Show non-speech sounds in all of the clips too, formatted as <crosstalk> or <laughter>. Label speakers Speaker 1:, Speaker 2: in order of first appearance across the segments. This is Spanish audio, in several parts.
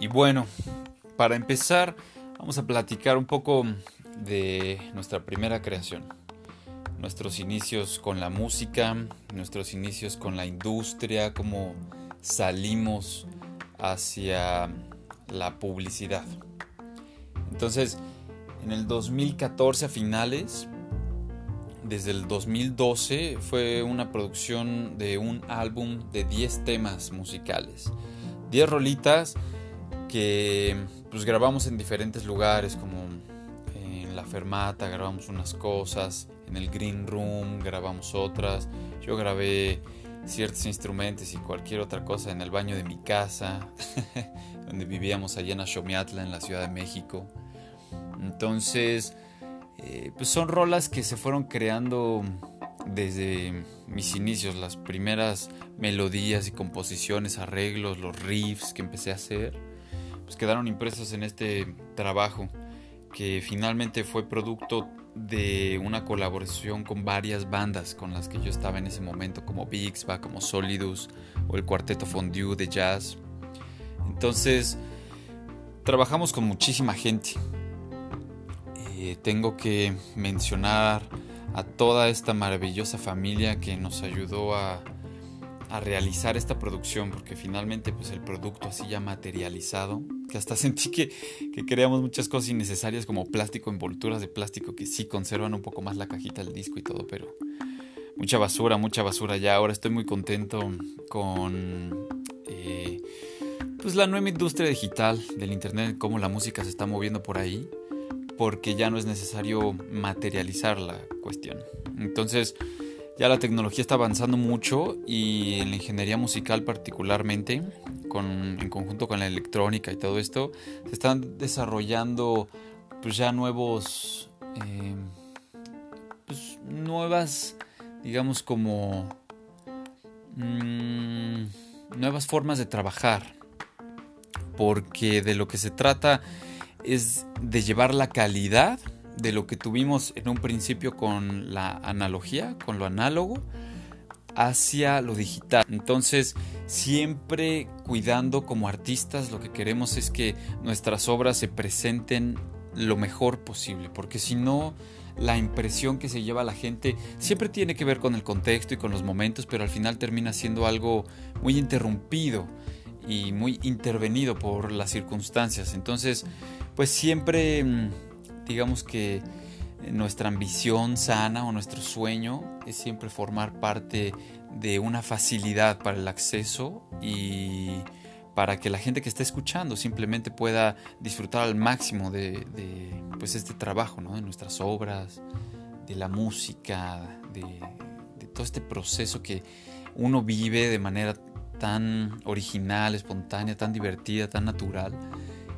Speaker 1: Y bueno, para empezar, vamos a platicar un poco de nuestra primera creación. Nuestros inicios con la música, nuestros inicios con la industria, cómo salimos hacia la publicidad. Entonces, en el 2014 a finales, desde el 2012 fue una producción de un álbum de 10 temas musicales. 10 rolitas que pues grabamos en diferentes lugares como en la fermata grabamos unas cosas, en el green room grabamos otras, yo grabé ciertos instrumentos y cualquier otra cosa en el baño de mi casa, <laughs> donde vivíamos allá en Ashomiatla, en la Ciudad de México. Entonces, eh, pues son rolas que se fueron creando desde mis inicios, las primeras melodías y composiciones, arreglos, los riffs que empecé a hacer pues, quedaron impresos en este trabajo que finalmente fue producto de una colaboración con varias bandas con las que yo estaba en ese momento, como Bixba, como Solidus o el Cuarteto Fondue de jazz. Entonces, trabajamos con muchísima gente. Eh, tengo que mencionar a toda esta maravillosa familia que nos ayudó a realizar esta producción porque finalmente pues el producto así ya materializado que hasta <laughs> sentí que, que creamos muchas cosas innecesarias como plástico, envolturas de plástico que sí conservan un poco más la cajita del disco y todo, pero mucha basura, mucha basura ya. Ahora estoy muy contento con eh, pues la nueva industria digital del internet, cómo la música se está moviendo por ahí, porque ya no es necesario materializar la cuestión. Entonces, ya la tecnología está avanzando mucho y en la ingeniería musical particularmente, en conjunto con la electrónica y todo esto, se están desarrollando pues ya nuevos, eh, pues, nuevas, digamos como mm, nuevas formas de trabajar, porque de lo que se trata es de llevar la calidad de lo que tuvimos en un principio con la analogía, con lo análogo, hacia lo digital. Entonces, siempre cuidando como artistas, lo que queremos es que nuestras obras se presenten lo mejor posible, porque si no, la impresión que se lleva la gente siempre tiene que ver con el contexto y con los momentos, pero al final termina siendo algo muy interrumpido y muy intervenido por las circunstancias. Entonces, pues siempre mm, digamos que nuestra ambición sana o nuestro sueño es siempre formar parte de una facilidad para el acceso y para que la gente que está escuchando simplemente pueda disfrutar al máximo de, pues este trabajo, ¿no? de nuestras obras, de la música, de todo este proceso que uno vive de manera tan original, espontánea, tan divertida, tan natural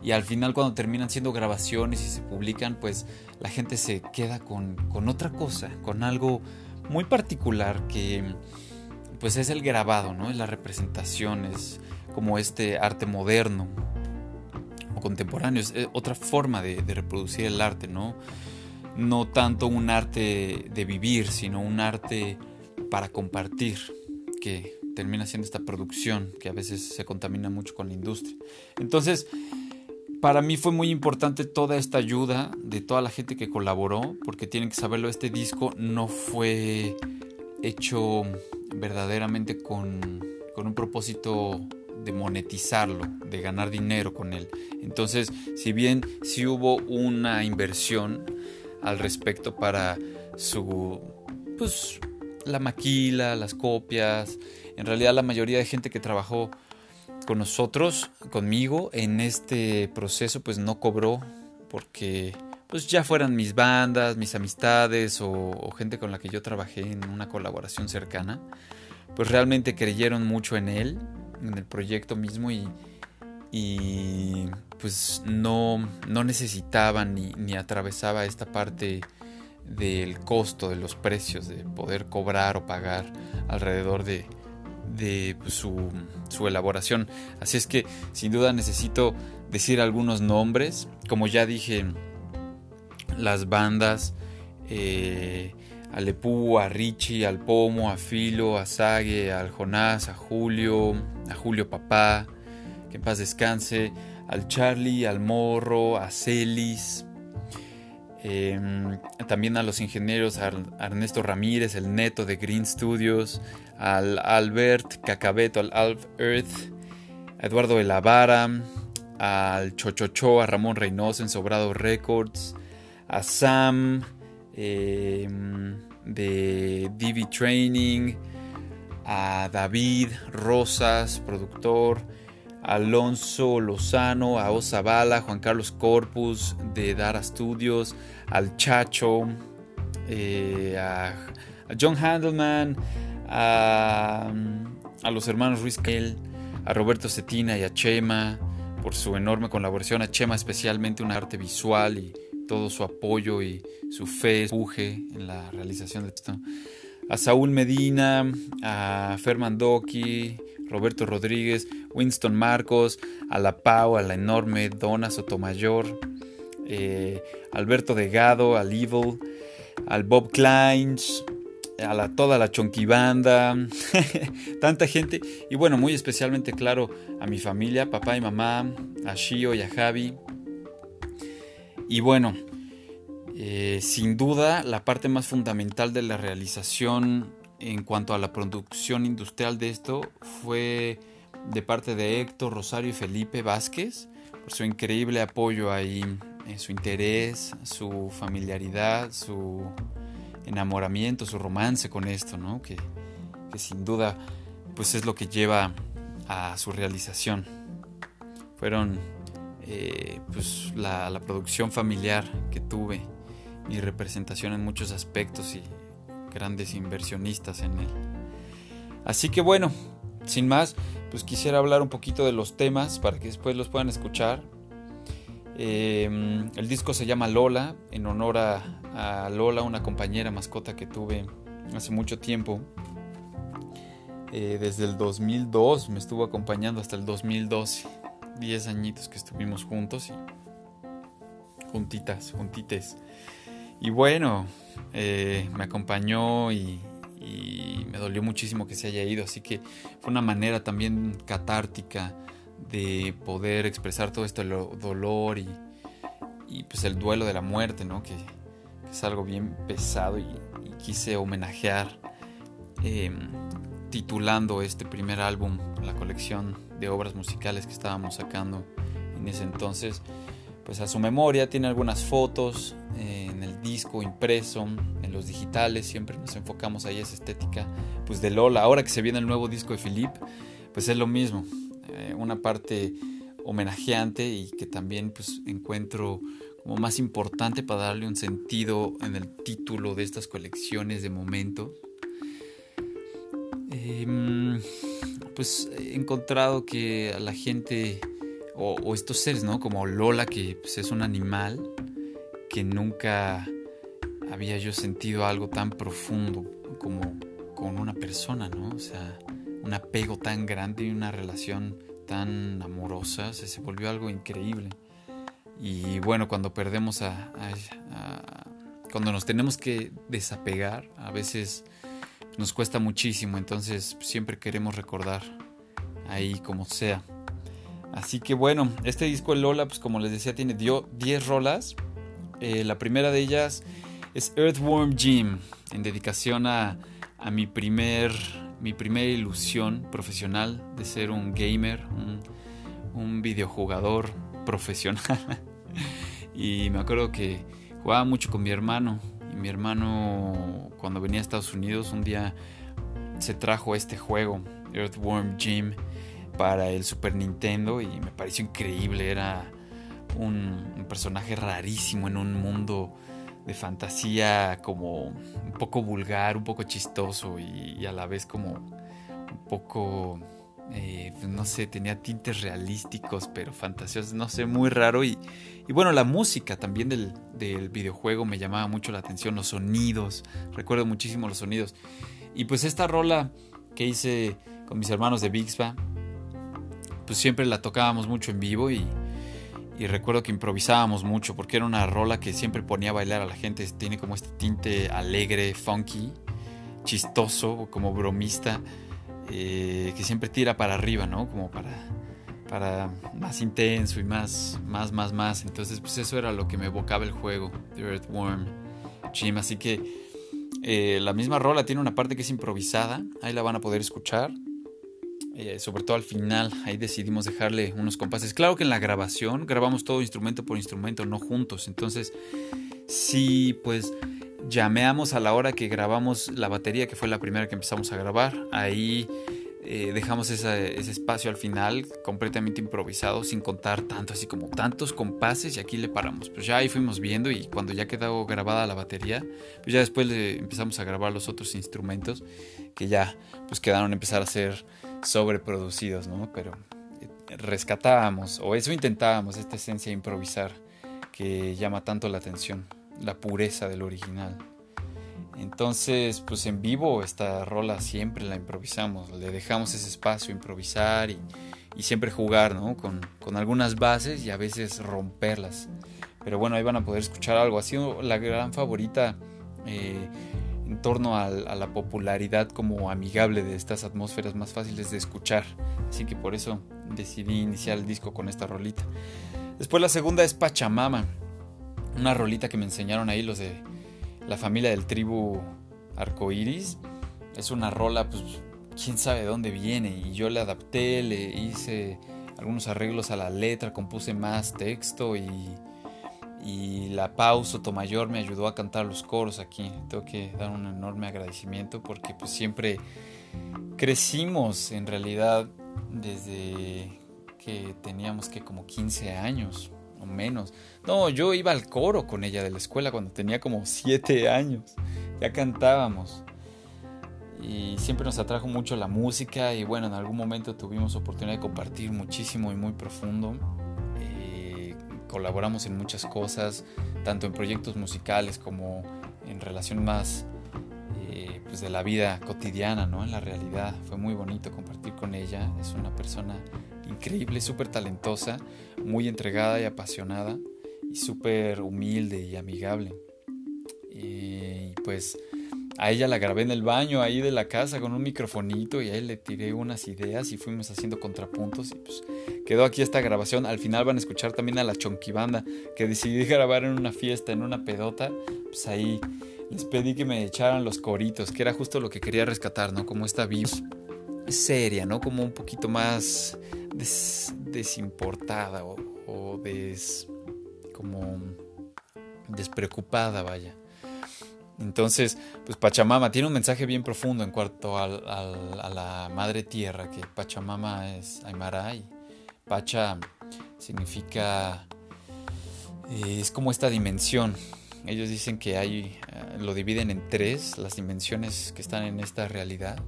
Speaker 1: y al final cuando terminan siendo grabaciones y se publican, pues la gente se queda con, otra cosa, con algo muy particular que pues es el grabado, ¿no? Es la representación, es como este arte moderno o contemporáneo, es eh, otra forma de, de reproducir el arte, ¿no? No tanto un arte de vivir, sino un arte para compartir, que termina siendo esta producción que a veces se contamina mucho con la industria. Entonces, para mí fue muy importante toda esta ayuda de toda la gente que colaboró, porque tienen que saberlo, este disco no fue hecho verdaderamente con, un propósito de monetizarlo, de ganar dinero con él. Entonces, si bien sí hubo una inversión al respecto para su, pues, la maquila, las copias, en realidad la mayoría de gente que trabajó con nosotros, conmigo, en este proceso, pues no cobró porque pues ya fueran mis bandas, mis amistades o, gente con la que yo trabajé en una colaboración cercana, pues realmente creyeron mucho en él, en el proyecto mismo y, pues no, no necesitaban ni, ni atravesaba esta parte del costo, de los precios, de poder cobrar o pagar alrededor de, de pues, su, su, elaboración. Así es que sin duda necesito decir algunos nombres. Como ya dije, las bandas, eh, a a Richie, al Pomo, a Filo, a Sague, al Jonás, a Julio, a Julio Papá, que paz descanse, al Charlie, al Morro, a Celis, em, también a los ingenieros, a Ernesto Ramírez, el neto de Green Studios, al Albert Cacabeto, al Alf Earth, a Eduardo de la Vara, al Chochocho, a Ramón Reynoso en Sobrado Records, a Sam, Em, de Divi Training, a David Rosas, productor, Alonso Lozano, a Osabala, Juan Carlos Corpus de Dara Studios, al Chacho, eh, a, John Handelman, a, los hermanos Ruiz a Roberto Cetina y a Chema por su enorme colaboración, a Chema especialmente una arte visual y todo su apoyo y su fe, en la realización de esto. A Saúl Medina, a Ferman Doki, Roberto Rodríguez, Winston Marcos, a la Pau, a la enorme Donna Sotomayor, eh, Alberto Degado, al Evil, al Bob Kleins, a toda la Chonky Banda, <laughs> tanta gente. Y bueno, muy especialmente, claro, a mi familia, papá y mamá, a Shio y a Javi, y bueno, eh, sin duda la parte más fundamental de la realización en cuanto a la producción industrial de esto fue de parte de Héctor Rosario y Felipe Vázquez, por su increíble apoyo ahí, eh, su interés, su familiaridad, su enamoramiento, su romance con esto, ¿no? que, sin duda pues es lo que lleva a su realización. Fueron eh, pues la, producción familiar que tuve, mi representación en muchos aspectos y grandes inversionistas en él. Así que bueno, sin más, pues quisiera hablar un poquito de los temas para que después los puedan escuchar. Em, el disco se llama Lola, en honor a, Lola, una compañera mascota que tuve hace mucho tiempo. Eh, desde el 2002 me estuvo acompañando hasta el 2012. 10 añitos que estuvimos juntos y juntitas, juntites. Y bueno, eh, me acompañó y, me dolió muchísimo que se haya ido, así que fue una manera también catártica de poder expresar todo este dolor y, pues el duelo de la muerte, ¿no? Que, es algo bien pesado y, quise homenajear em, titulando este primer álbum, la colección de obras musicales que estábamos sacando en ese entonces, pues a su memoria tiene algunas fotos eh, en el disco impreso, en los digitales, siempre nos enfocamos ahí esa estética pues de Lola. Ahora que se viene el nuevo disco de Philip, pues es lo mismo, eh, una parte homenajeante y que también pues encuentro como más importante para darle un sentido en el título de estas colecciones de momentos. Em, pues he encontrado que a la gente o, estos seres, ¿no? Como Lola, que pues, es un animal que nunca había yo sentido algo tan profundo como con una persona, ¿no? O sea, un apego tan grande y una relación tan amorosa, se volvió algo increíble. Y bueno, cuando perdemos a, cuando nos tenemos que desapegar, a veces nos cuesta muchísimo, entonces siempre queremos recordar ahí como sea. Así que bueno, este disco de Lola, pues como les decía, tiene 10 rolas. Eh, la primera de ellas es Earthworm Jim, en dedicación a, a mi, primer, mi primera ilusión profesional de ser un gamer, un, un videojugador profesional. <laughs> y me acuerdo que jugaba mucho con mi hermano mi hermano cuando venía a Estados Unidos un día se trajo este juego, Earthworm Jim, para el Super Nintendo y me pareció increíble. Era un, personaje rarísimo en un mundo de fantasía como un poco vulgar, un poco chistoso y, a la vez como un poco, eh, pues no sé, tenía tintes realísticos pero fantasiosos, no sé, muy raro y, y bueno, la música también del, videojuego me llamaba mucho la atención, los sonidos, recuerdo muchísimo los sonidos. Y pues esta rola que hice con mis hermanos de Bixba, pues siempre la tocábamos mucho en vivo y, y recuerdo que improvisábamos mucho porque era una rola que siempre ponía a bailar a la gente. Tiene como este tinte alegre, funky, chistoso, como bromista, eh, que siempre tira para arriba, ¿no? Como para, para más intenso y más, más, más, más. Entonces, pues eso era lo que me evocaba el juego, The Earthworm Jim. Así que eh, la misma rola tiene una parte que es improvisada, ahí la van a poder escuchar. Eh, sobre todo al final, ahí decidimos dejarle unos compases. Claro que en la grabación grabamos todo instrumento por instrumento, no juntos. Entonces, sí, pues llameamos a la hora que grabamos la batería, que fue la primera que empezamos a grabar. Ahí eh, dejamos ese espacio al final completamente improvisado, sin contar tanto, así como tantos compases, y aquí le paramos. Pues ya ahí fuimos viendo y cuando ya quedó grabada la batería, pues ya después le empezamos a grabar los otros instrumentos que ya pues quedaron a empezar a ser sobreproducidos, ¿no? Pero eh, rescatábamos, o eso intentábamos, esta esencia de improvisar que llama tanto la atención, la pureza del original. Entonces, pues en vivo esta rola siempre la improvisamos, le dejamos ese espacio improvisar y, siempre jugar, ¿no? Con, algunas bases y a veces romperlas. Pero bueno, ahí van a poder escuchar algo. Ha sido la gran favorita eh, en torno a, la popularidad como amigable de estas atmósferas más fáciles de escuchar. Así que por eso decidí iniciar el disco con esta rolita. Después la segunda es Pachamama, una rolita que me enseñaron ahí los de la familia del tribu Arcoiris. Es una rola, pues quién sabe de dónde viene. Y yo le adapté, le hice algunos arreglos a la letra, compuse más texto y y la pausa Tomayor me ayudó a cantar los coros aquí. Tengo que dar un enorme agradecimiento porque pues siempre crecimos en realidad desde que teníamos que como 15 años o menos. No, yo iba al coro con ella de la escuela cuando tenía como 7 años. Ya cantábamos. Y siempre nos atrajo mucho la música y bueno, en algún momento tuvimos oportunidad de compartir muchísimo y muy profundo colaboramos en muchas cosas, tanto en proyectos musicales como en relación más eh, pues de la vida cotidiana, ¿no? En la realidad. Fue muy bonito compartir con ella. Es una persona increíble, súper talentosa, muy entregada y apasionada y súper humilde y amigable. Y pues a ella la grabé en el baño ahí de la casa con un microfonito y a él le tiré unas ideas y fuimos haciendo contrapuntos y pues quedó aquí esta grabación. Al final van a escuchar también a la Chonquibanda que decidí grabar en una fiesta, en una pedota. Pues ahí les pedí que me echaran los coritos, que era justo lo que quería rescatar, ¿no? Como esta voz seria, ¿no? Como un poquito más desimportada o, o des, como despreocupada, vaya. Entonces, pues Pachamama tiene un mensaje bien profundo en cuanto a la madre tierra, que Pachamama es Aymara y Pacha significa, eh, es como esta dimensión. Ellos dicen que hay, eh, lo dividen en tres, las dimensiones que están en esta realidad.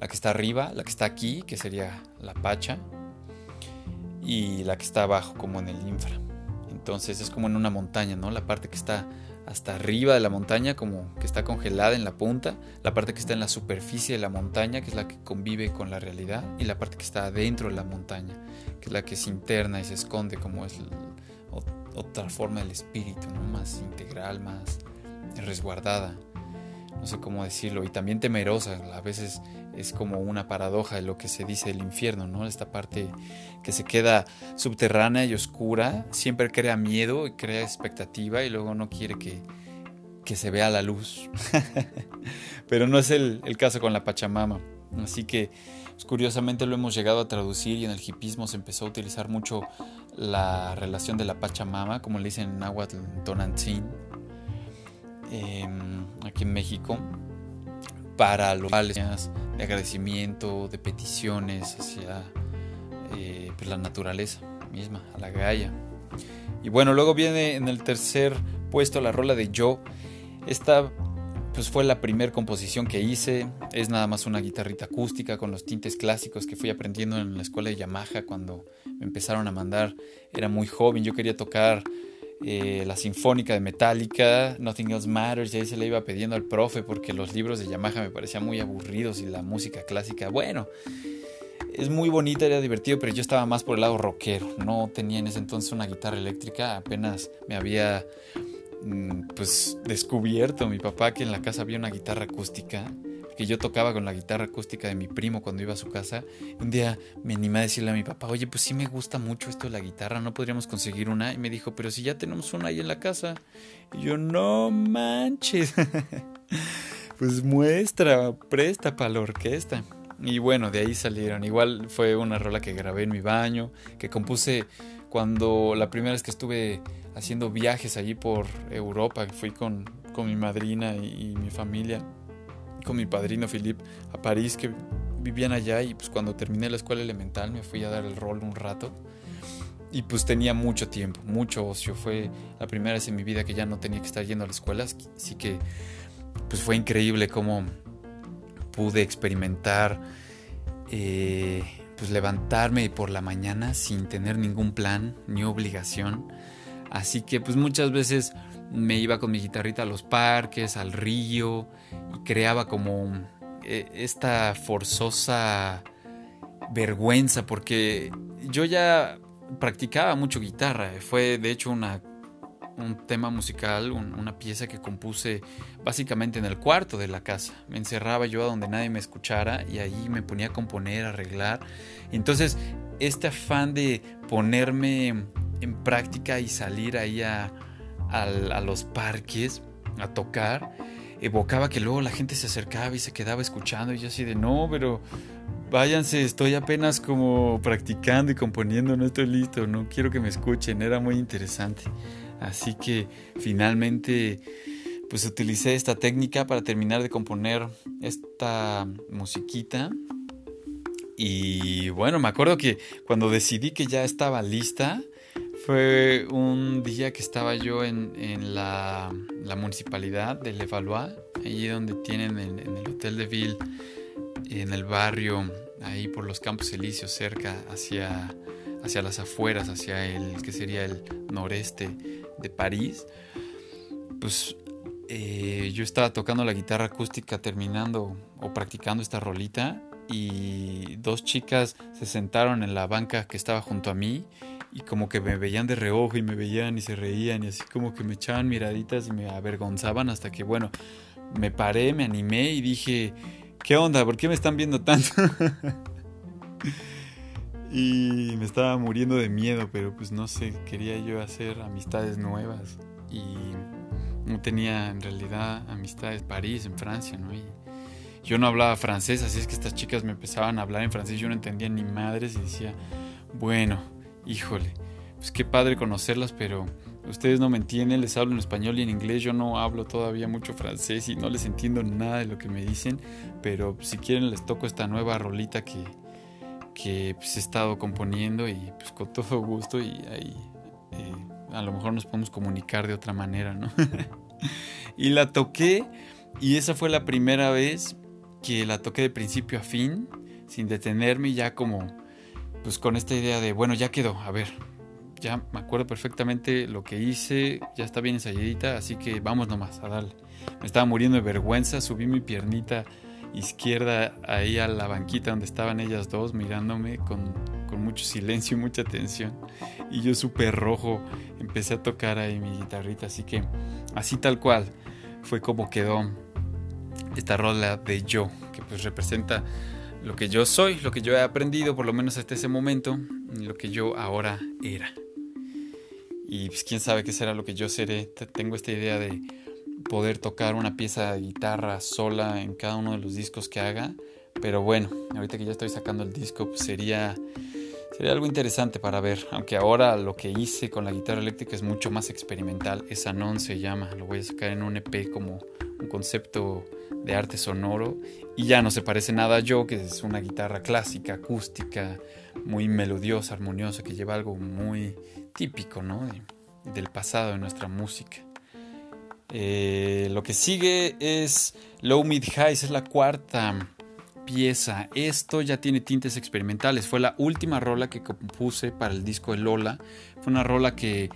Speaker 1: La que está arriba, la que está aquí, que sería la Pacha, y la que está abajo, como en el infra. Entonces es como en una montaña, ¿no? La parte que está hasta arriba de la montaña, como que está congelada en la punta, la parte que está en la superficie de la montaña, que es la que convive con la realidad, y la parte que está adentro de la montaña, que es la que se interna y se esconde, como es otra forma del espíritu, más integral, más resguardada, no sé cómo decirlo, y también temerosa, a veces es como una paradoja de lo que se dice del infierno, ¿no? Esta parte que se queda subterránea y oscura, siempre crea miedo y crea expectativa y luego no quiere que, se vea la luz. <laughs> Pero no es el, caso con la Pachamama. Así que pues, curiosamente lo hemos llegado a traducir y en el hipismo se empezó a utilizar mucho la relación de la Pachamama, como le dicen en Nahuatl, Tonantzin, em, aquí en México para los de agradecimiento, de peticiones hacia eh, pues, la naturaleza misma, a la Gaia. Y bueno, luego viene en el tercer puesto la rola de Yo. Esta pues fue la primera composición que hice. Es nada más una guitarrita acústica con los tintes clásicos que fui aprendiendo en la escuela de Yamaha cuando me empezaron a mandar. Era muy joven, yo quería tocar eh, la Sinfónica de Metallica, Nothing Else Matters, y ahí se le iba pidiendo al profe porque los libros de Yamaha me parecían muy aburridos y la música clásica, bueno, es muy bonita, era divertido, pero yo estaba más por el lado rockero. No tenía en ese entonces una guitarra eléctrica, apenas me había pues descubierto mi papá que en la casa había una guitarra acústica que yo tocaba con la guitarra acústica de mi primo cuando iba a su casa. Un día me animé a decirle a mi papá, oye, pues sí me gusta mucho esto de la guitarra, ¿no podríamos conseguir una? Y me dijo, pero si ya tenemos una ahí en la casa. Y yo, no manches. <laughs> pues muestra, presta para la orquesta. Y bueno, de ahí salieron. Igual fue una rola que grabé en mi baño, que compuse cuando la primera vez que estuve haciendo viajes allí por Europa, fui con, con mi madrina y, mi familia, con mi padrino Philip a París, que vivían allá y pues cuando terminé la escuela elemental me fui a dar el rol un rato. Y pues tenía mucho tiempo, mucho ocio. Fue la primera vez en mi vida que ya no tenía que estar yendo a la escuela, así que pues fue increíble cómo pude experimentar eh, pues levantarme por la mañana sin tener ningún plan ni obligación. Así que pues muchas veces me iba con mi guitarrita a los parques, al río y creaba como eh, esta forzosa vergüenza porque yo ya practicaba mucho guitarra. Fue de hecho una un tema musical, una pieza que compuse básicamente en el cuarto de la casa. Me encerraba yo a donde nadie me escuchara y ahí me ponía a componer, a arreglar. Entonces, este afán de ponerme en práctica y salir ahí a, a los parques a tocar, evocaba que luego la gente se acercaba y se quedaba escuchando y yo así de no, pero váyanse, estoy apenas como practicando y componiendo, no estoy listo, no quiero que me escuchen, era muy interesante. Así que finalmente pues utilicé esta técnica para terminar de componer esta musiquita. Y bueno, me acuerdo que cuando decidí que ya estaba lista, fue un día que estaba yo en, la, municipalidad de Levallois, allí donde tienen en, el Hotel de Ville, en el barrio, ahí por los Campos Elíseos, cerca hacia, hacia las afueras, hacia el que sería el noreste de París, pues eh, yo estaba tocando la guitarra acústica terminando o practicando esta rolita y dos chicas se sentaron en la banca que estaba junto a mí y como que me veían de reojo y me veían y se reían y así como que me echaban miraditas y me avergonzaban hasta que bueno, me paré, me animé y dije, ¿qué onda? ¿Por qué me están viendo tanto? <laughs> Y me estaba muriendo de miedo, pero pues no sé, quería yo hacer amistades nuevas. Y no tenía en realidad amistades París, en Francia, ¿no? Y yo no hablaba francés, así es que estas chicas me empezaban a hablar en francés, yo no entendía ni madres y decía, bueno, híjole, pues qué padre conocerlas, pero ustedes no me entienden, les hablo en español y en inglés, yo no hablo todavía mucho francés y no les entiendo nada de lo que me dicen, pero si quieren les toco esta nueva rolita que que pues, he estado componiendo y pues con todo gusto y ahí eh, a lo mejor nos podemos comunicar de otra manera, ¿no? <laughs> y la toqué y esa fue la primera vez que la toqué de principio a fin, sin detenerme, ya como pues con esta idea de, bueno, ya quedó, a ver, ya me acuerdo perfectamente lo que hice, ya está bien ensayadita, así que vamos nomás a darle. Me estaba muriendo de vergüenza, subí mi piernita izquierda ahí a la banquita donde estaban ellas dos mirándome con, con mucho silencio y mucha atención. Y yo súper rojo empecé a tocar ahí mi guitarrita. Así que así tal cual fue como quedó esta rola de yo, que pues representa lo que yo soy, lo que yo he aprendido por lo menos hasta ese momento, lo que yo ahora era. Y pues quién sabe qué será lo que yo seré. Tengo esta idea de poder tocar una pieza de guitarra sola en cada uno de los discos que haga. Pero bueno, ahorita que ya estoy sacando el disco, pues sería, sería algo interesante para ver. Aunque ahora lo que hice con la guitarra eléctrica es mucho más experimental. Esa non se llama. Lo voy a sacar en un EP como un concepto de arte sonoro. Y ya no se parece nada a yo, que es una guitarra clásica, acústica, muy melodiosa, armoniosa, que lleva algo muy típico, ¿no? del pasado de nuestra música. Eh, lo que sigue es Low Mid Highs, es la cuarta Esto ya tiene tintes experimentales. Fue la última rola que compuse para el disco de Lola. Fue una rola que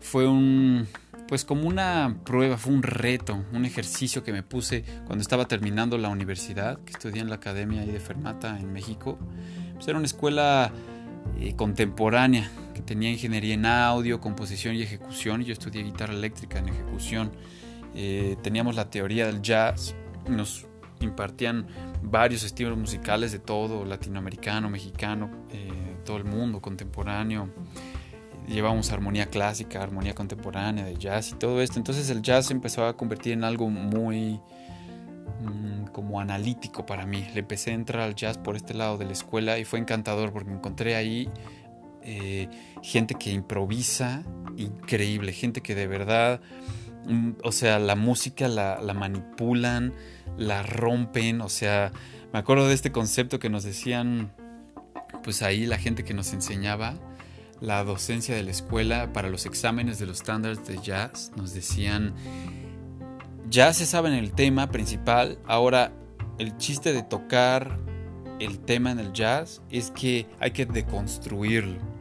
Speaker 1: fue un. Pues como una prueba, fue un reto, un ejercicio que me puse cuando estaba terminando la universidad, que estudié en la Academia de Fermata en México. pues, era una escuela eh, contemporánea que tenía ingeniería en audio, composición y ejecución. Yo estudié guitarra eléctrica en ejecución. Eh, teníamos la teoría del jazz. Nos impartían varios estilos musicales de todo, latinoamericano, mexicano, eh, todo el mundo, contemporáneo. Llevamos armonía clásica, armonía contemporánea, de jazz y todo esto. Entonces el jazz empezó a convertir en algo muy mm, como analítico para mí. Le empecé a entrar al jazz por este lado de la escuela y fue encantador porque encontré ahí eh, gente que improvisa increíble, gente que de verdad, o sea, la música la, la manipulan, la rompen, o sea, me acuerdo de este concepto que nos decían, pues ahí la gente que nos enseñaba, la docencia de la escuela para los exámenes de los estándares de jazz, nos decían, ya se saben el tema principal, ahora el chiste de tocar el tema en el jazz es que hay que deconstruirlo.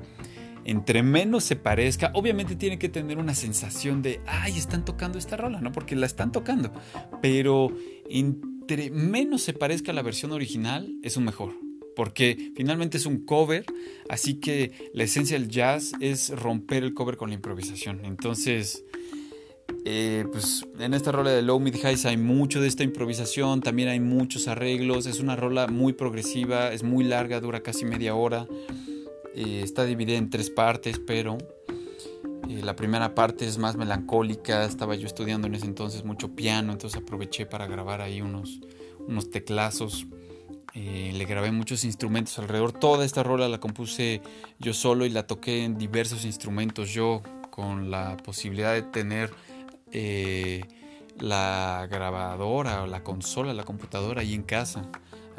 Speaker 1: Entre menos se parezca, obviamente tiene que tener una sensación de, ay, están tocando esta rola, ¿no? Porque la están tocando. Pero entre menos se parezca a la versión original, es un mejor porque finalmente es un cover, así que la esencia del jazz es romper el cover con la improvisación. Entonces, eh, pues en esta rola de Low Mid Highs hay mucho de esta improvisación, también hay muchos arreglos, es una rola muy progresiva, es muy larga, dura casi media hora, eh, está dividida en tres partes, pero eh, la primera parte es más melancólica, estaba yo estudiando en ese entonces mucho piano, entonces aproveché para grabar ahí unos, unos teclazos eh, le grabé muchos instrumentos alrededor. Toda esta rola la compuse yo solo y la toqué en diversos instrumentos yo con la posibilidad de tener eh, la grabadora o la consola, la computadora ahí en casa.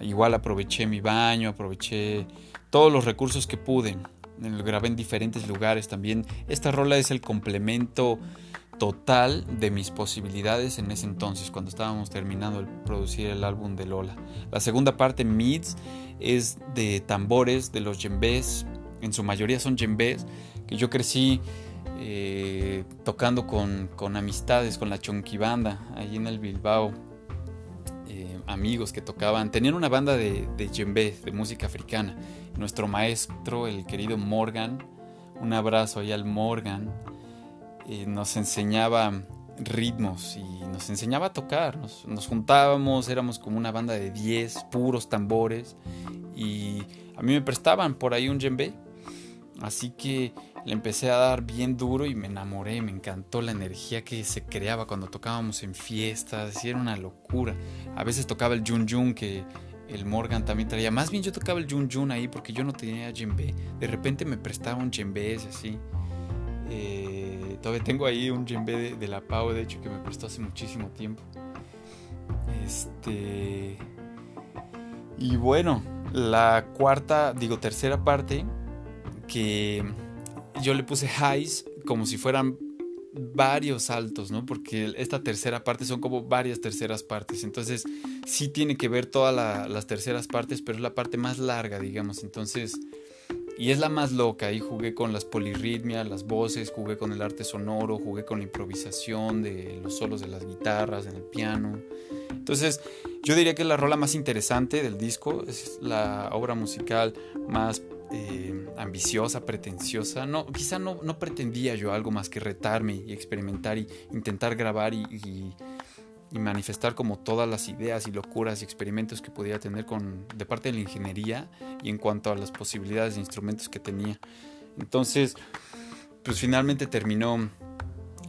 Speaker 1: Igual aproveché mi baño, aproveché todos los recursos que pude. Grabé en diferentes lugares también. Esta rola es el complemento total de mis posibilidades en ese entonces, cuando estábamos terminando de producir el álbum de Lola. La segunda parte, Mids, es de tambores, de los djembes, en su mayoría son djembes, que yo crecí eh, tocando con, amistades, con la Chonky Banda, ahí en el Bilbao. Eh, amigos que tocaban, tenían una banda de, de djembe, de música africana. Nuestro maestro, el querido Morgan, un abrazo ahí al Morgan nos enseñaba ritmos y nos enseñaba a tocar. Nos, juntábamos, éramos como una banda de 10 puros tambores y a mí me prestaban por ahí un djembe. Así que le empecé a dar bien duro y me enamoré, me encantó la energía que se creaba cuando tocábamos en fiestas, y era una locura. A veces tocaba el Jun Jun que el Morgan también traía. Más bien yo tocaba el Jun Jun ahí porque yo no tenía djembe. De repente me prestaba un djembe así. Eh, todavía tengo ahí un djembe de, la Pau, de hecho, que me prestó hace muchísimo tiempo. Este. Y bueno, la cuarta, digo, tercera parte, que yo le puse highs como si fueran varios saltos, ¿no? Porque esta tercera parte son como varias terceras partes. Entonces, sí tiene que ver todas las terceras partes, pero es la parte más larga, digamos. Entonces, y es la más loca. Ahí jugué con las polirritmias, las voces, jugué con el arte sonoro, jugué con la improvisación de los solos de las guitarras, en el piano. Entonces, yo diría que es la rola más interesante del disco. Es la obra musical más eh, ambiciosa, pretenciosa. No, quizá no, no pretendía yo algo más que retarme y experimentar y intentar grabar y y manifestar como todas las ideas y locuras y experimentos que podía tener con, de parte de la ingeniería y en cuanto a las posibilidades de instrumentos que tenía. Entonces, pues finalmente terminó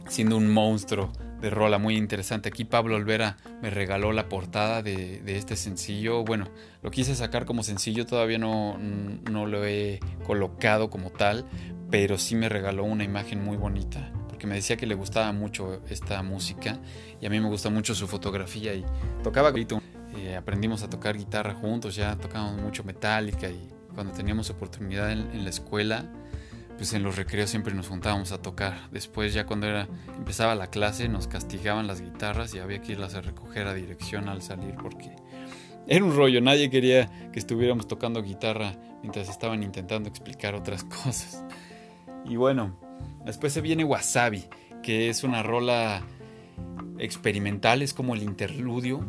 Speaker 1: siendo un monstruo de rola muy interesante. Aquí Pablo Olvera me regaló la portada de, de, este sencillo. Bueno, lo quise sacar como sencillo, todavía no, no lo he colocado como tal, pero sí me regaló una imagen muy bonita que me decía que le gustaba mucho esta música y a mí me gusta mucho su fotografía y tocaba eh, aprendimos a tocar guitarra juntos, ya tocábamos mucho metálica y cuando teníamos oportunidad en, la escuela, pues en los recreos siempre nos juntábamos a tocar. Después ya cuando era, empezaba la clase nos castigaban las guitarras y había que irlas a recoger a dirección al salir porque era un rollo, nadie quería que estuviéramos tocando guitarra mientras estaban intentando explicar otras <laughs> cosas. Y bueno, Después se viene Wasabi, que es una rola experimental, es como el interludio.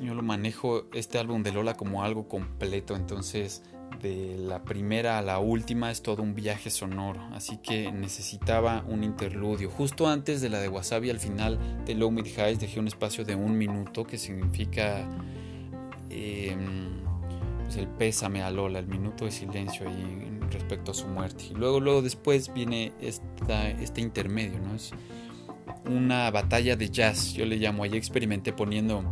Speaker 1: yo lo manejo este álbum de Lola como algo completo, entonces de la primera a la última es todo un viaje sonoro, así que necesitaba un interludio. Justo antes de la de Wasabi, al final de Low Mid Highs, dejé un espacio de un minuto que significa pues el pésame a Lola, el minuto de silencio ahí respecto a su muerte. Y luego, luego después viene esta, este intermedio, ¿no? Es una batalla de jazz, yo le llamo, ahí experimenté poniendo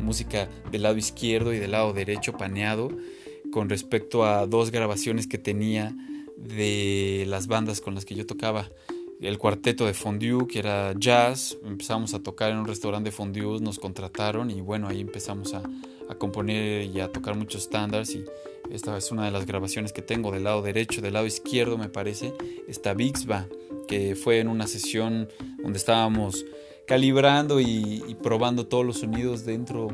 Speaker 1: música del lado izquierdo y del lado derecho paneado con respecto a dos grabaciones que tenía de las bandas con las que yo tocaba. El cuarteto de fondue, que era jazz, empezamos a tocar en un restaurante de fondue, nos contrataron y bueno, ahí empezamos a, a componer y a tocar muchos estándares y esta es una de las grabaciones que tengo del lado derecho, del lado izquierdo me parece, está Bixba, que fue en una sesión donde estábamos calibrando y, probando todos los sonidos dentro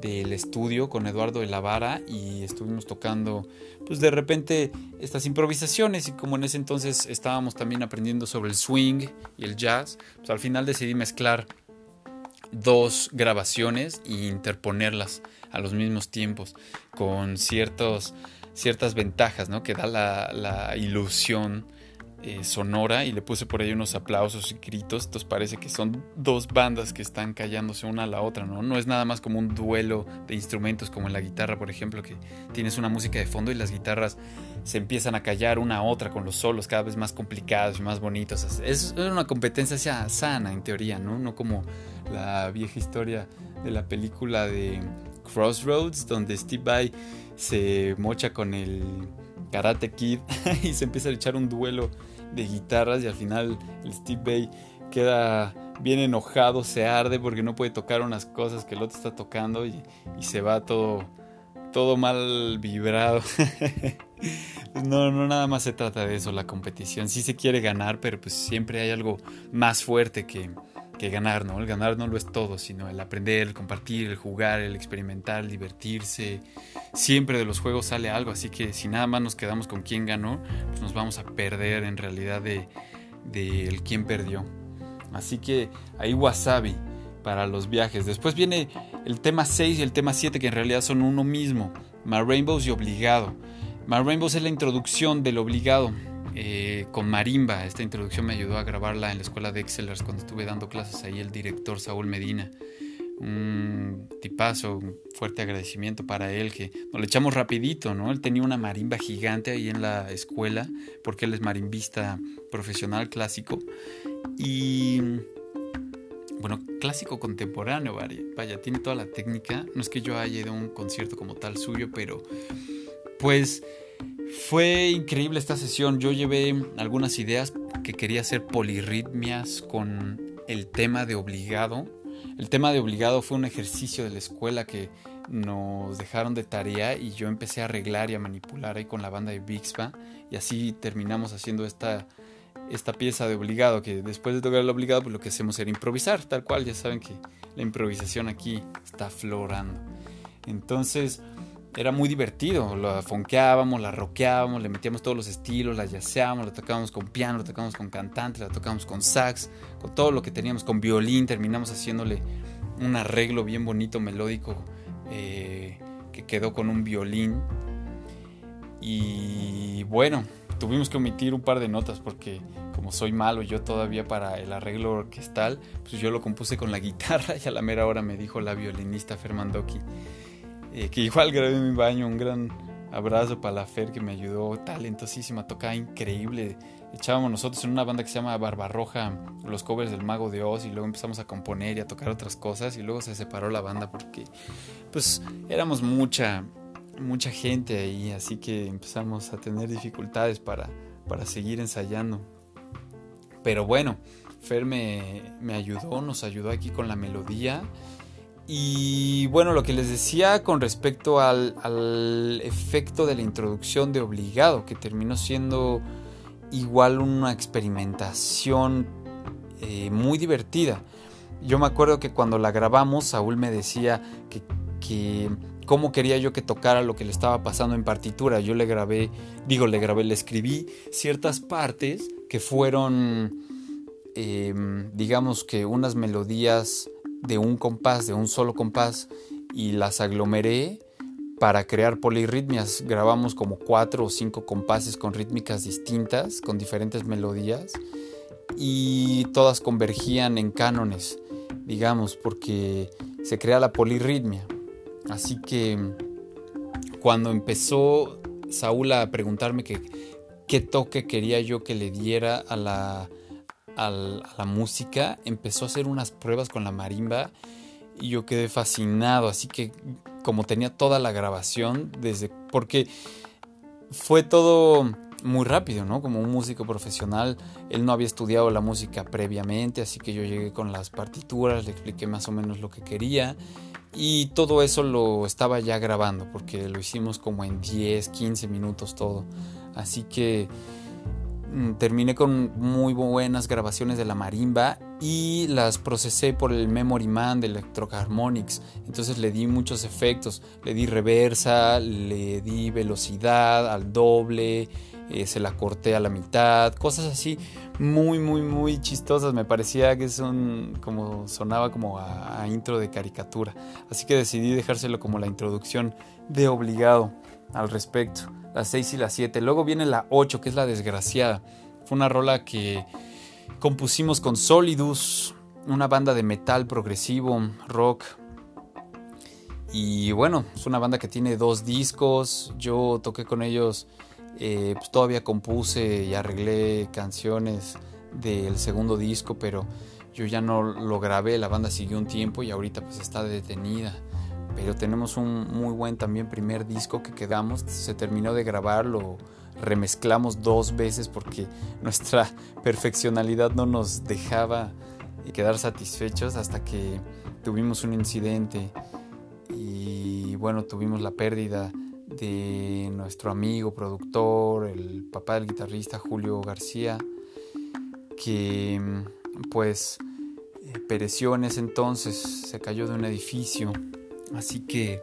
Speaker 1: del estudio con Eduardo de la Vara y estuvimos tocando pues de repente estas improvisaciones y como en ese entonces estábamos también aprendiendo sobre el swing y el jazz, pues al final decidí mezclar dos grabaciones e interponerlas a los mismos tiempos con ciertas ventajas ¿no? que da la ilusión eh, sonora y le puse por ahí unos aplausos y gritos. Entonces parece que son dos bandas que están callándose una a la otra, ¿no? No es nada más como un duelo de instrumentos como en la guitarra, por ejemplo, que tienes una música de fondo y las guitarras se empiezan a callar una a otra con los solos cada vez más complicados y más bonitos. Es una competencia sana en teoría, ¿no? No como la vieja historia de la película de Crossroads, donde Steve Vai se mocha con el Karate Kid <laughs> y se empieza a echar un duelo de guitarras y al final el Steve Bay queda bien enojado, se arde porque no puede tocar unas cosas que el otro está tocando y, se va todo, todo mal vibrado. <laughs> No, no nada más se trata de eso, la competición. Sí se quiere ganar, pero pues siempre hay algo más fuerte que, que ganar, ¿no? El ganar no lo es todo, sino el aprender, el compartir, el jugar, el experimentar, el divertirse. Siempre de los juegos sale algo, así que si nada más nos quedamos con quién ganó, pues nos vamos a perder en realidad de, de el quién perdió. Así que ahí wasabi para los viajes. Después viene el tema 6 y el tema 7 que en realidad son uno mismo. My Rainbows y Obligado. My Rainbows es la introducción del obligado eh, con marimba. Esta introducción me ayudó a grabarla en la escuela de Excelers cuando estuve dando clases ahí el director Saúl Medina. Un tipazo, un fuerte agradecimiento para él que nos le echamos rapidito, ¿no? Él tenía una marimba gigante ahí en la escuela porque él es marimbista profesional clásico y bueno, clásico contemporáneo, vaya, vaya, tiene toda la técnica. No es que yo haya ido a un concierto como tal suyo, pero pues fue increíble esta sesión. Yo llevé algunas ideas que quería hacer polirritmias con el tema de obligado. El tema de obligado fue un ejercicio de la escuela que nos dejaron de tarea y yo empecé a arreglar y a manipular ahí con la banda de Bixba y así terminamos haciendo esta, esta pieza de obligado que después de tocar el obligado pues lo que hacemos era improvisar tal cual ya saben que la improvisación aquí está florando entonces era muy divertido. La fonqueábamos, la rockeábamos, le metíamos todos los estilos, la yaceábamos, la tocábamos con piano, la tocábamos con cantante, la tocábamos con sax, con todo lo que teníamos, con violín. Terminamos haciéndole un arreglo bien bonito, melódico, eh, que quedó con un violín. Y bueno, tuvimos que omitir un par de notas porque como soy malo yo todavía para el arreglo orquestal, pues yo lo compuse con la guitarra <laughs> y a la mera hora me dijo la violinista Fermandoki eh, que igual grabé en mi baño. Un gran abrazo para la Fer que me ayudó, talentosísima, tocaba increíble. Echábamos nosotros en una banda que se llama Barbarroja los covers del Mago de Oz y luego empezamos a componer y a tocar otras cosas y luego se separó la banda porque pues éramos mucha mucha gente ahí, así que empezamos a tener dificultades para, para seguir ensayando. Pero bueno, Fer me, me ayudó, nos ayudó aquí con la melodía y bueno, lo que les decía con respecto al, efecto de la introducción de obligado, que terminó siendo igual una experimentación eh, muy divertida. Yo me acuerdo que cuando la grabamos, Saúl me decía que, que cómo quería yo que tocara lo que le estaba pasando en partitura. Yo le grabé, digo, le grabé, le escribí ciertas partes que fueron, em, digamos que unas melodías de un compás, de un solo compás, y las aglomeré para crear polirritmias. Grabamos como cuatro o cinco compases con rítmicas distintas, con diferentes melodías y todas convergían en cánones, digamos, porque se crea la polirritmia. Así que cuando empezó Saúl a preguntarme qué toque quería yo que le diera a la, a la música, empezó a hacer unas pruebas con la marimba y yo quedé fascinado, así que como tenía toda la grabación desde porque fue todo muy rápido, ¿no? Como un músico profesional, él no había estudiado la música previamente, así que yo llegué con las partituras, le expliqué más o menos lo que quería y todo eso lo estaba ya grabando porque lo hicimos como en 10, 15 minutos todo. Así que terminé con muy buenas grabaciones de la marimba y las procesé por el Memory Man de Electroharmonics. Entonces le di muchos efectos, le di reversa, le di velocidad al doble, eh, se la corté a la mitad, cosas así muy muy muy chistosas. Me parecía que son como sonaba como a intro de caricatura. Así que decidí dejárselo como la introducción de obligado al respecto la 6 y la 7. Luego viene la 8, que es la desgraciada. Fue una rola que compusimos con Solidus, una banda de metal progresivo, rock. Y bueno, es una banda que tiene dos discos. Yo toqué con ellos, eh, pues todavía compuse y arreglé canciones del segundo disco, pero yo ya no lo grabé. La banda siguió un tiempo y ahorita pues está detenida pero tenemos un muy buen también primer disco que quedamos, se terminó de grabar, lo remezclamos dos veces porque <laughs> nuestra perfeccionalidad no nos dejaba quedar satisfechos hasta que tuvimos un incidente y bueno, tuvimos la pérdida de nuestro amigo productor, el papá del guitarrista Julio García, que pues pereció en ese entonces, se cayó de un edificio Así que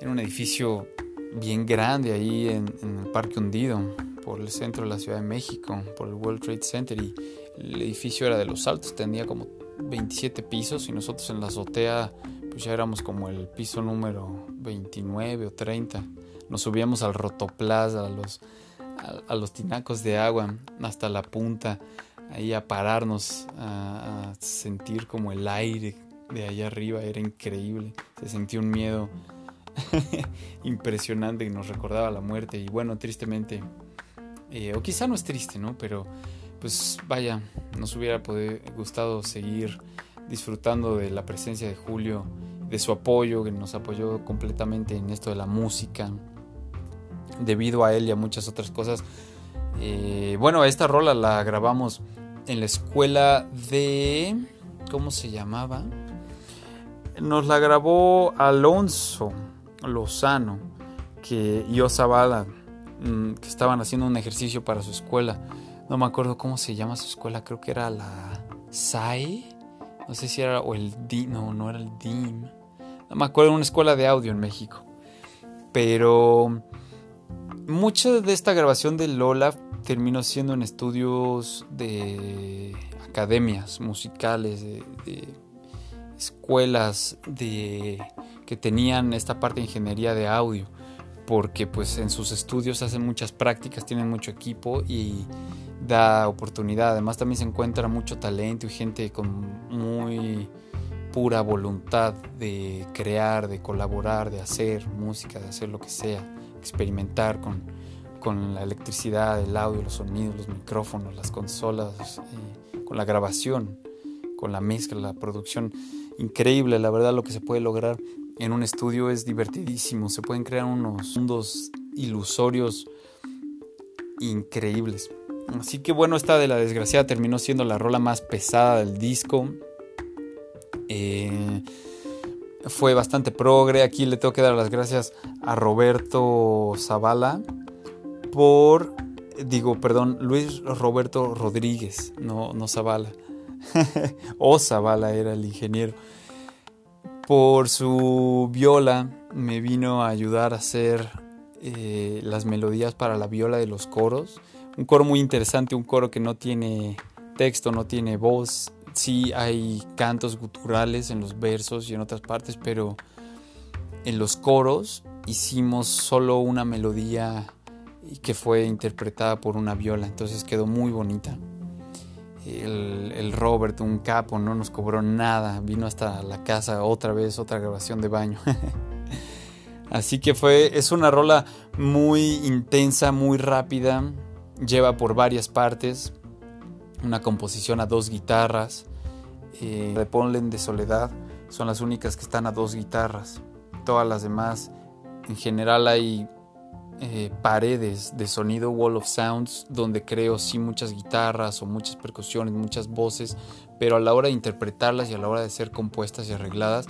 Speaker 1: era un edificio bien grande ahí en, el Parque Hundido, por el centro de la Ciudad de México, por el World Trade Center. Y el edificio era de los altos, tenía como 27 pisos y nosotros en la azotea pues ya éramos como el piso número 29 o 30. Nos subíamos al rotoplaza, a los, a, los tinacos de agua, hasta la punta, ahí a pararnos, a sentir como el aire de allá arriba era increíble. Se sentía un miedo <laughs> impresionante que nos recordaba la muerte. Y bueno, tristemente, eh, o quizá no es triste, ¿no? Pero pues vaya, nos hubiera gustado seguir disfrutando de la presencia de Julio, de su apoyo, que nos apoyó completamente en esto de la música. Debido a él y a muchas otras cosas. Eh, bueno, esta rola la grabamos en la escuela de... ¿Cómo se llamaba? Nos la grabó Alonso Lozano que, y Osabala, mm, que estaban haciendo un ejercicio para su escuela. No me acuerdo cómo se llama su escuela, creo que era la SAI, no sé si era o el DIM, no, no era el DIM. No me acuerdo, una escuela de audio en México. Pero mucha de esta grabación de Lola terminó siendo en estudios de academias musicales, de escuelas de, que tenían esta parte de ingeniería de audio, porque pues en sus estudios hacen muchas prácticas, tienen mucho equipo y da oportunidad. Además también se encuentra mucho talento y gente con muy pura voluntad de crear, de colaborar, de hacer música, de hacer lo que sea, experimentar con, con la electricidad, el audio, los sonidos, los micrófonos, las consolas, eh, con la grabación, con la mezcla, la producción increíble, la verdad lo que se puede lograr en un estudio es divertidísimo, se pueden crear unos mundos ilusorios increíbles. Así que bueno, esta de la desgraciada terminó siendo la rola más pesada del disco. Eh, fue bastante progre. Aquí le tengo que dar las gracias a Roberto Zavala por, digo, perdón, Luis Roberto Rodríguez, no, no Zavala. <laughs> o era el ingeniero. Por su viola me vino a ayudar a hacer eh, las melodías para la viola de los coros. Un coro muy interesante, un coro que no tiene texto, no tiene voz. Sí hay cantos guturales en los versos y en otras partes, pero en los coros hicimos solo una melodía que fue interpretada por una viola, entonces quedó muy bonita. El, Robert, un capo, no nos cobró nada, vino hasta la casa otra vez, otra grabación de baño. <laughs> Así que fue, es una rola muy intensa, muy rápida, lleva por varias partes, una composición a dos guitarras, eh, de Ponlen de Soledad son las únicas que están a dos guitarras, todas las demás en general hay eh, paredes de sonido wall of sounds donde creo sí muchas guitarras o muchas percusiones, muchas voces, pero a la hora de interpretarlas y a la hora de ser compuestas y arregladas,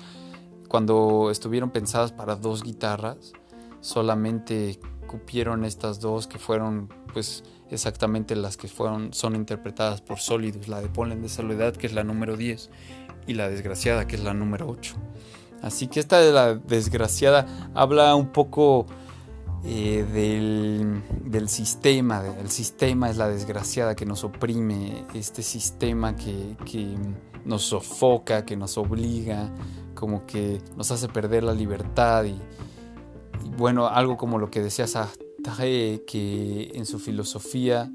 Speaker 1: cuando estuvieron pensadas para dos guitarras, solamente cupieron estas dos que fueron pues exactamente las que fueron son interpretadas por Solidus, la de Polen de Soledad que es la número 10 y la desgraciada que es la número 8. Así que esta de la desgraciada habla un poco eh, del, sistema. El sistema es la desgraciada que nos oprime, este sistema que, nos sofoca, que nos obliga, como que nos hace perder la libertad. Y, bueno, algo como lo que decía Sartre, que en su filosofía,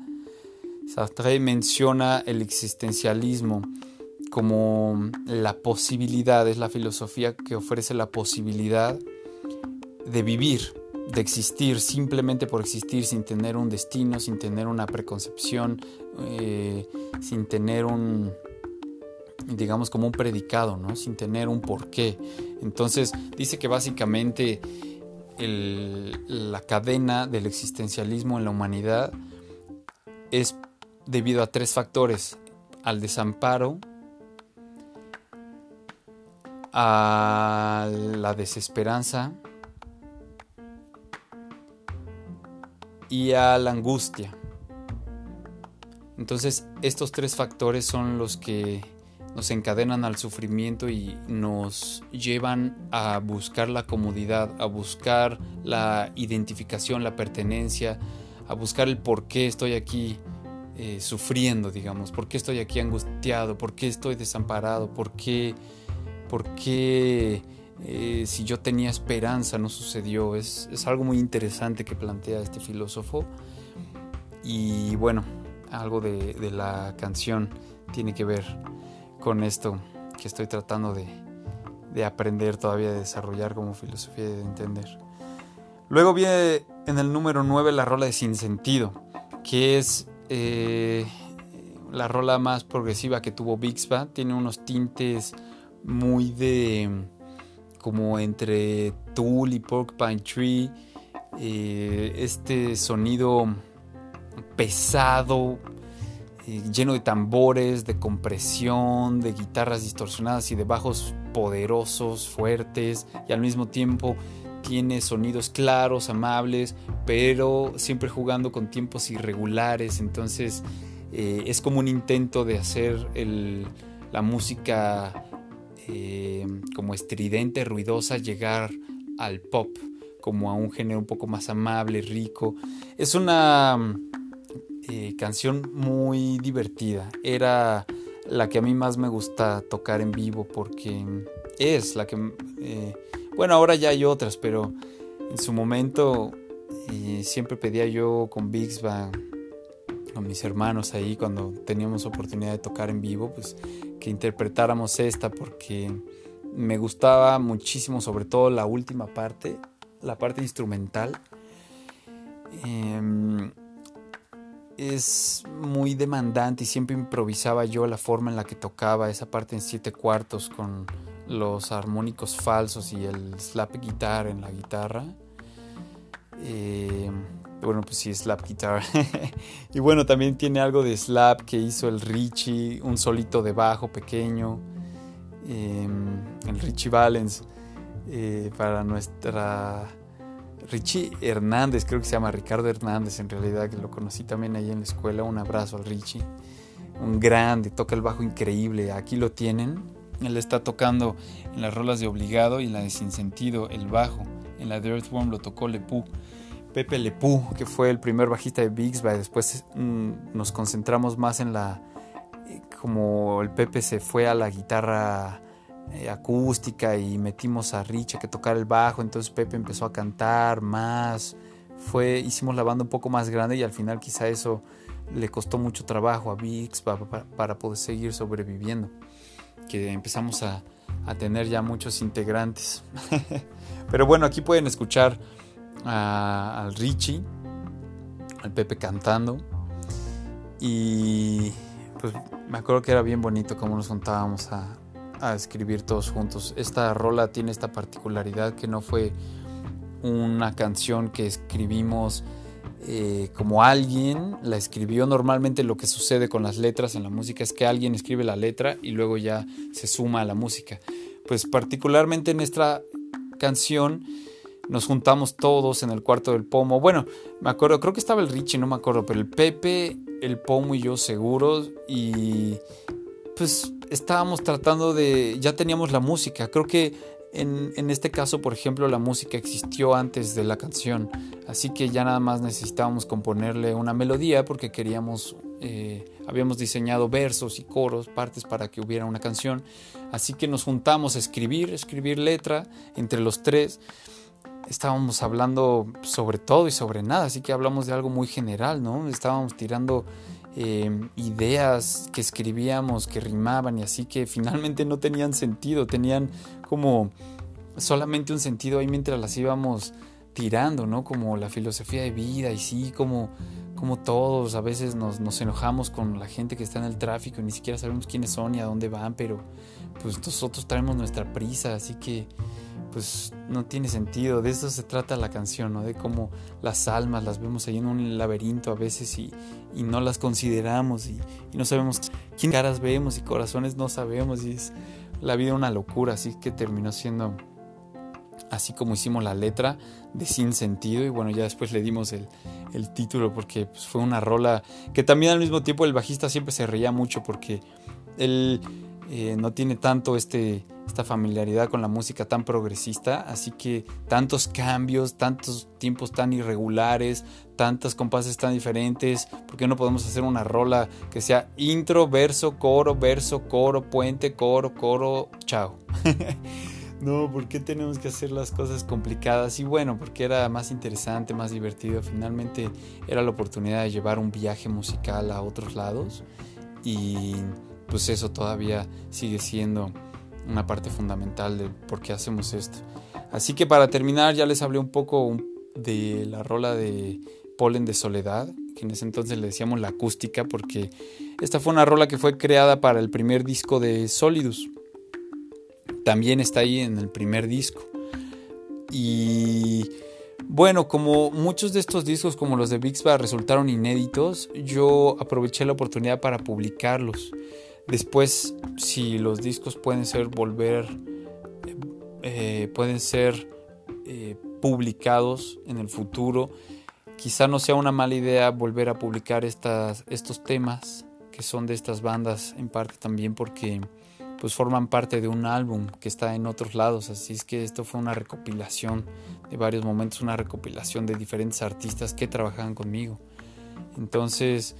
Speaker 1: Sartre menciona el existencialismo como la posibilidad, es la filosofía que ofrece la posibilidad de vivir, de existir simplemente por existir sin tener un destino, sin tener una preconcepción, eh, sin tener un, digamos, como un predicado, ¿no? sin tener un porqué. Entonces dice que básicamente la cadena del existencialismo en la humanidad es debido a tres factores, al desamparo, a la desesperanza y a la angustia. Entonces estos tres factores son los que nos encadenan al sufrimiento y nos llevan a buscar la comodidad, a buscar la identificación, la pertenencia, a buscar el por qué estoy aquí eh, sufriendo, digamos, por qué estoy aquí angustiado, por qué estoy desamparado, por qué por qué eh, si yo tenía esperanza no sucedió. Es, algo muy interesante que plantea este filósofo. Y bueno, algo de, la canción tiene que ver con esto que estoy tratando de, aprender todavía, de desarrollar como filosofía de entender. Luego viene en el número 9 la rola de Sin Sentido, que es eh, la rola más progresiva que tuvo Bixba. Tiene unos tintes muy de como entre Tool y Porcupine Tree, eh, este sonido pesado, eh, lleno de tambores, de compresión, de guitarras distorsionadas y de bajos poderosos, fuertes, y al mismo tiempo tiene sonidos claros, amables, pero siempre jugando con tiempos irregulares, entonces eh, es como un intento de hacer la música eh, como estridente, ruidosa, llegar al pop, como a un género un poco más amable, rico. Es una eh, canción muy divertida. Era la que a mí más me gusta tocar en vivo porque es la que... Eh, bueno, ahora ya hay otras, pero en su momento siempre pedía yo con Bixba mis hermanos ahí cuando teníamos oportunidad de tocar en vivo, pues que interpretáramos esta porque me gustaba muchísimo, sobre todo la última parte, la parte instrumental. Em, es muy demandante y siempre improvisaba yo la forma en la que tocaba esa parte en siete cuartos con los armónicos falsos y el slap guitar en la guitarra. Eh, bueno, pues sí, slap guitar. <laughs> y bueno, también tiene algo de slap que hizo el Richie, un solito de bajo pequeño, em, el Richie Valens, eh, para nuestra... Richie Hernández, creo que se llama Ricardo Hernández en realidad, que lo conocí también ahí en la escuela. Un abrazo al Richie. Un grande, toca el bajo increíble. Aquí lo tienen. Él está tocando en las rolas de Obligado y la de Sin Sentido, el bajo. En la de Earthworm lo tocó Lepú. Pepe Lepú, que fue el primer bajista de Bixby. Después mm, nos concentramos más en la. Eh, como el Pepe se fue a la guitarra eh, acústica y metimos a Richa que tocar el bajo, entonces Pepe empezó a cantar más, fue, hicimos la banda un poco más grande y al final quizá eso le costó mucho trabajo a Vix para, poder seguir sobreviviendo, que empezamos a, tener ya muchos integrantes. <laughs> Pero bueno, aquí pueden escuchar al Richie, al Pepe cantando y pues me acuerdo que era bien bonito cómo nos juntábamos a, a escribir todos juntos. Esta rola tiene esta particularidad que no fue una canción que escribimos eh, como alguien la escribió. Normalmente lo que sucede con las letras en la música es que alguien escribe la letra y luego ya se suma a la música. Pues particularmente en esta canción nos juntamos todos en el cuarto del pomo. Bueno, me acuerdo, creo que estaba el Richie, no me acuerdo, pero el Pepe, el pomo y yo seguros y pues estábamos tratando de, ya teníamos la música, creo que en, este caso, por ejemplo, la música existió antes de la canción, así que ya nada más necesitábamos componerle una melodía porque queríamos, eh, habíamos diseñado versos y coros, partes para que hubiera una canción, así que nos juntamos a escribir, escribir letra entre los tres. Estábamos hablando sobre todo y sobre nada, así que hablamos de algo muy general, ¿no? Estábamos tirando Em, ideas que escribíamos que rimaban y así que finalmente no tenían sentido, tenían como solamente un sentido ahí mientras las íbamos tirando, ¿no? Como la filosofía de vida y sí, como, como todos a veces nos, nos enojamos con la gente que está en el tráfico y ni siquiera sabemos quiénes son y a dónde van, pero pues nosotros traemos nuestra prisa, así que pues no tiene sentido. De eso se trata la canción, ¿no? De cómo las almas las vemos ahí en un laberinto a veces y, no las consideramos y, no sabemos quién caras vemos y corazones no sabemos y es la vida una locura, así que terminó siendo así como hicimos la letra de sin sentido y bueno ya después le dimos el, título porque pues, fue una rola que también al mismo tiempo el bajista siempre se reía mucho porque él eh, no tiene tanto este esta familiaridad con la música tan progresista, así que tantos cambios, tantos tiempos tan irregulares, tantas compases tan diferentes, ¿por qué no podemos hacer una rola que sea intro, verso, coro, verso, coro, puente, coro, coro, chao? <laughs> no, ¿por qué tenemos que hacer las cosas complicadas? Y bueno, porque era más interesante, más divertido, finalmente era la oportunidad de llevar un viaje musical a otros lados y pues eso todavía sigue siendo una parte fundamental de por qué hacemos esto. Así que para terminar ya les hablé un poco de la rola de Polen de Soledad, que en ese entonces le decíamos la acústica porque esta fue una rola que fue creada para el primer disco de Solidus. También está ahí en el primer disco. Y bueno, como muchos de estos discos como los de Bixba resultaron inéditos, yo aproveché la oportunidad para publicarlos. Después, si los discos pueden ser volver, eh, pueden ser eh, publicados en el futuro, quizá no sea una mala idea volver a publicar estas, estos temas que son de estas bandas en parte también porque pues forman parte de un álbum que está en otros lados. Así es que esto fue una recopilación de varios momentos una recopilación de diferentes artistas que trabajaban conmigo. Entonces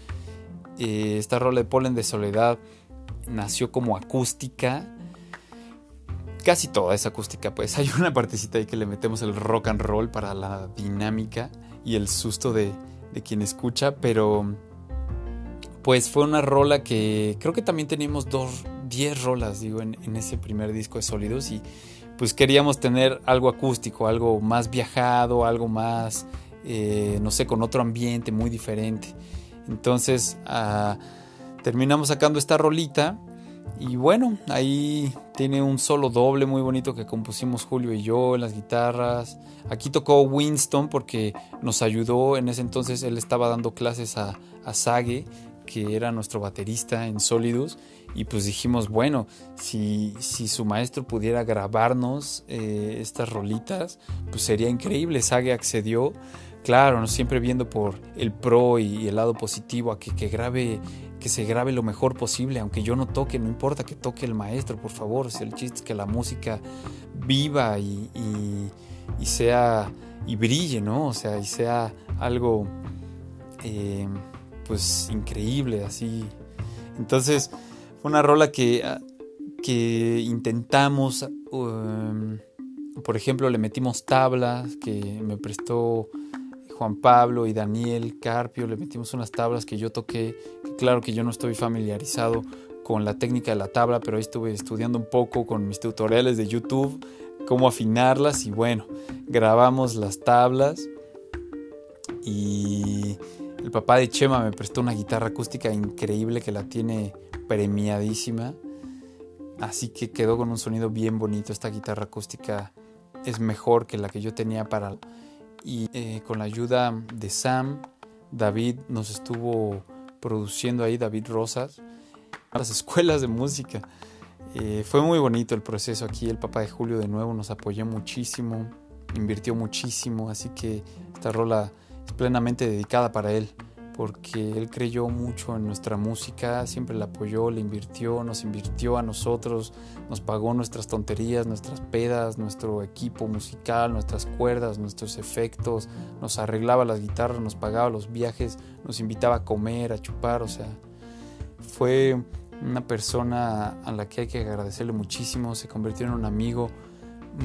Speaker 1: eh, esta rola de Polen de Soledad nació como acústica. Casi toda es acústica, pues <laughs> hay una partecita ahí que le metemos el rock and roll para la dinámica y el susto de, quien escucha, pero pues fue una rola que creo que también teníamos dos, 10 rolas, digo, en, ese primer disco de Sólidos y pues queríamos tener algo acústico, algo más viajado, algo más, eh, no sé, con otro ambiente muy diferente. Entonces, a terminamos sacando esta rolita y bueno, ahí tiene un solo doble muy bonito que compusimos Julio y yo en las guitarras. Aquí tocó Winston porque nos ayudó. En ese entonces él estaba dando clases a, a Sage, que era nuestro baterista en Solidus. Y pues dijimos, bueno, si, si su maestro pudiera grabarnos eh, estas rolitas, pues sería increíble. Sage accedió. Claro, ¿no? siempre viendo por el pro y el lado positivo a que, que grabe que se grabe lo mejor posible, aunque yo no toque, no importa que toque el maestro, por favor. El chiste es que la música viva y, sea y brille, ¿no? O sea, y sea algo eh, pues increíble, así. Entonces, fue una rola que, que intentamos, um, por ejemplo, le metimos tablas que me prestó Juan Pablo y Daniel Carpio, le metimos unas tablas que yo toqué, claro que yo no estoy familiarizado con la técnica de la tabla, pero ahí estuve estudiando un poco con mis tutoriales de YouTube, cómo afinarlas y bueno, grabamos las tablas y el papá de Chema me prestó una guitarra acústica increíble que la tiene premiadísima. Así que quedó con un sonido bien bonito. Esta guitarra acústica es mejor que la que yo tenía para... Y eh, con la ayuda de Sam, David nos estuvo produciendo ahí, David Rosas, las escuelas de música. Eh, fue muy bonito el proceso aquí. El papá de Julio de nuevo nos apoyó muchísimo, invirtió muchísimo. Así que esta rola es plenamente dedicada para él porque él creyó mucho en nuestra música, siempre la apoyó, le invirtió, nos invirtió a nosotros, nos pagó nuestras tonterías, nuestras pedas, nuestro equipo musical, nuestras cuerdas, nuestros efectos, nos arreglaba las guitarras, nos pagaba los viajes, nos invitaba a comer, a chupar, o sea, fue una persona a la que hay que agradecerle muchísimo, se convirtió en un amigo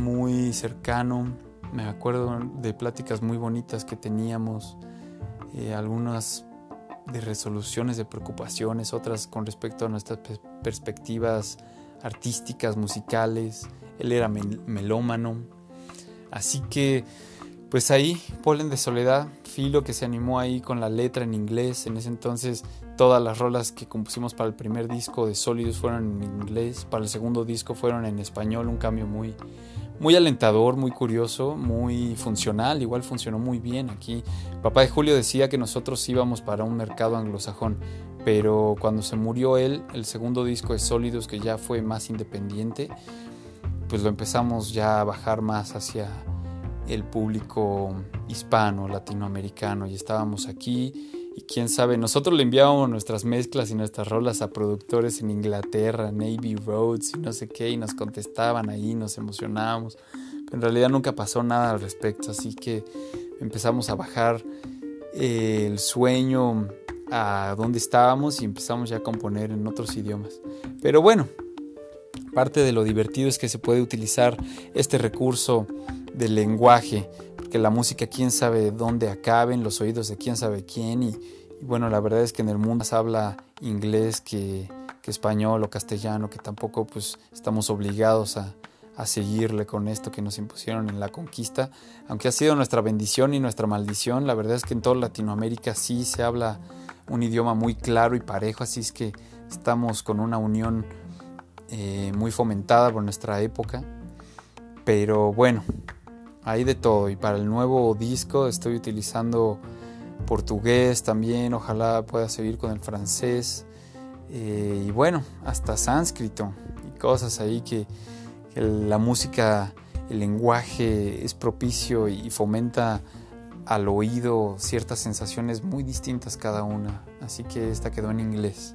Speaker 1: muy cercano, me acuerdo de pláticas muy bonitas que teníamos eh, algunas de resoluciones de preocupaciones, otras con respecto a nuestras perspectivas artísticas, musicales. Él era melómano. Así que, pues ahí, Polen de Soledad, Filo que se animó ahí con la letra en inglés. En ese entonces, todas las rolas que compusimos para el primer disco de Sólidos fueron en inglés, para el segundo disco fueron en español, un cambio muy, muy alentador, muy curioso, muy funcional, igual funcionó muy bien aquí. Papá de Julio decía que nosotros íbamos para un mercado anglosajón, pero cuando se murió él, el segundo disco de Sólidos, que ya fue más independiente, pues lo empezamos ya a bajar más hacia el público hispano, latinoamericano, y estábamos aquí quién sabe, nosotros le enviábamos nuestras mezclas y nuestras rolas a productores en Inglaterra, Navy Roads y no sé qué, y nos contestaban ahí, nos emocionábamos. Pero en realidad nunca pasó nada al respecto, así que empezamos a bajar eh, el sueño a donde estábamos y empezamos ya a componer en otros idiomas. Pero bueno, parte de lo divertido es que se puede utilizar este recurso del lenguaje que la música quién sabe dónde acabe en los oídos de quién sabe quién y, bueno, la verdad es que en el mundo se habla inglés que, español o castellano, que tampoco pues estamos obligados a, a seguirle con esto que nos impusieron en la conquista, aunque ha sido nuestra bendición y nuestra maldición, la verdad es que en toda Latinoamérica sí se habla un idioma muy claro y parejo, así es que estamos con una unión eh, muy fomentada por nuestra época, pero bueno, hay de todo y para el nuevo disco estoy utilizando portugués también, ojalá pueda seguir con el francés eh, y bueno, hasta sánscrito y cosas ahí que, la música, el lenguaje es propicio y fomenta al oído ciertas sensaciones muy distintas cada una, así que esta quedó en inglés.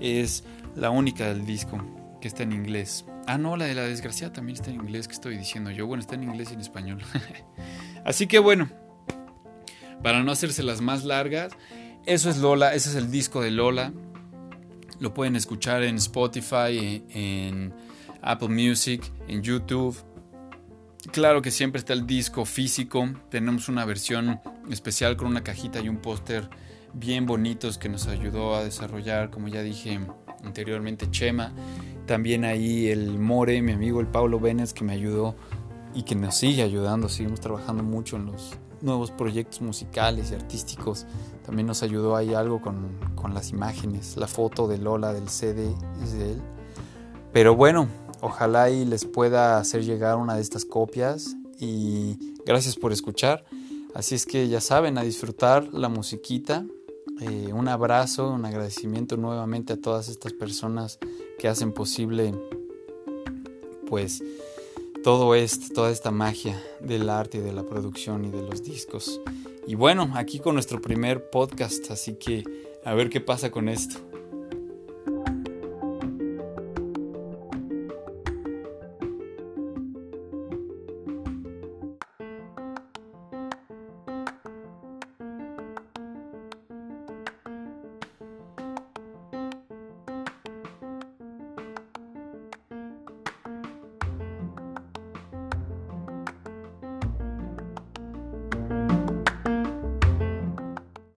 Speaker 1: Es la única del disco que está en inglés. Ah, no, la de la desgracia también está en inglés, que estoy diciendo yo. Bueno, está en inglés y en español. <laughs> Así que bueno, para no hacerse las más largas, eso es Lola, ese es el disco de Lola. Lo pueden escuchar en Spotify, en Apple Music, en YouTube. Claro que siempre está el disco físico. Tenemos una versión especial con una cajita y un póster bien bonitos que nos ayudó a desarrollar, como ya dije anteriormente, Chema. También ahí el More, mi amigo el Pablo Vélez, que me ayudó y que nos sigue ayudando. Seguimos trabajando mucho en los nuevos proyectos musicales y artísticos. También nos ayudó ahí algo con, con las imágenes. La foto de Lola del CD es de él. Pero bueno, ojalá y les pueda hacer llegar una de estas copias. Y gracias por escuchar. Así es que ya saben, a disfrutar la musiquita. Eh, un abrazo, un agradecimiento nuevamente a todas estas personas que hacen posible pues todo esto, toda esta magia del arte y de la producción y de los discos. Y bueno, aquí con nuestro primer podcast, así que a ver qué pasa con esto.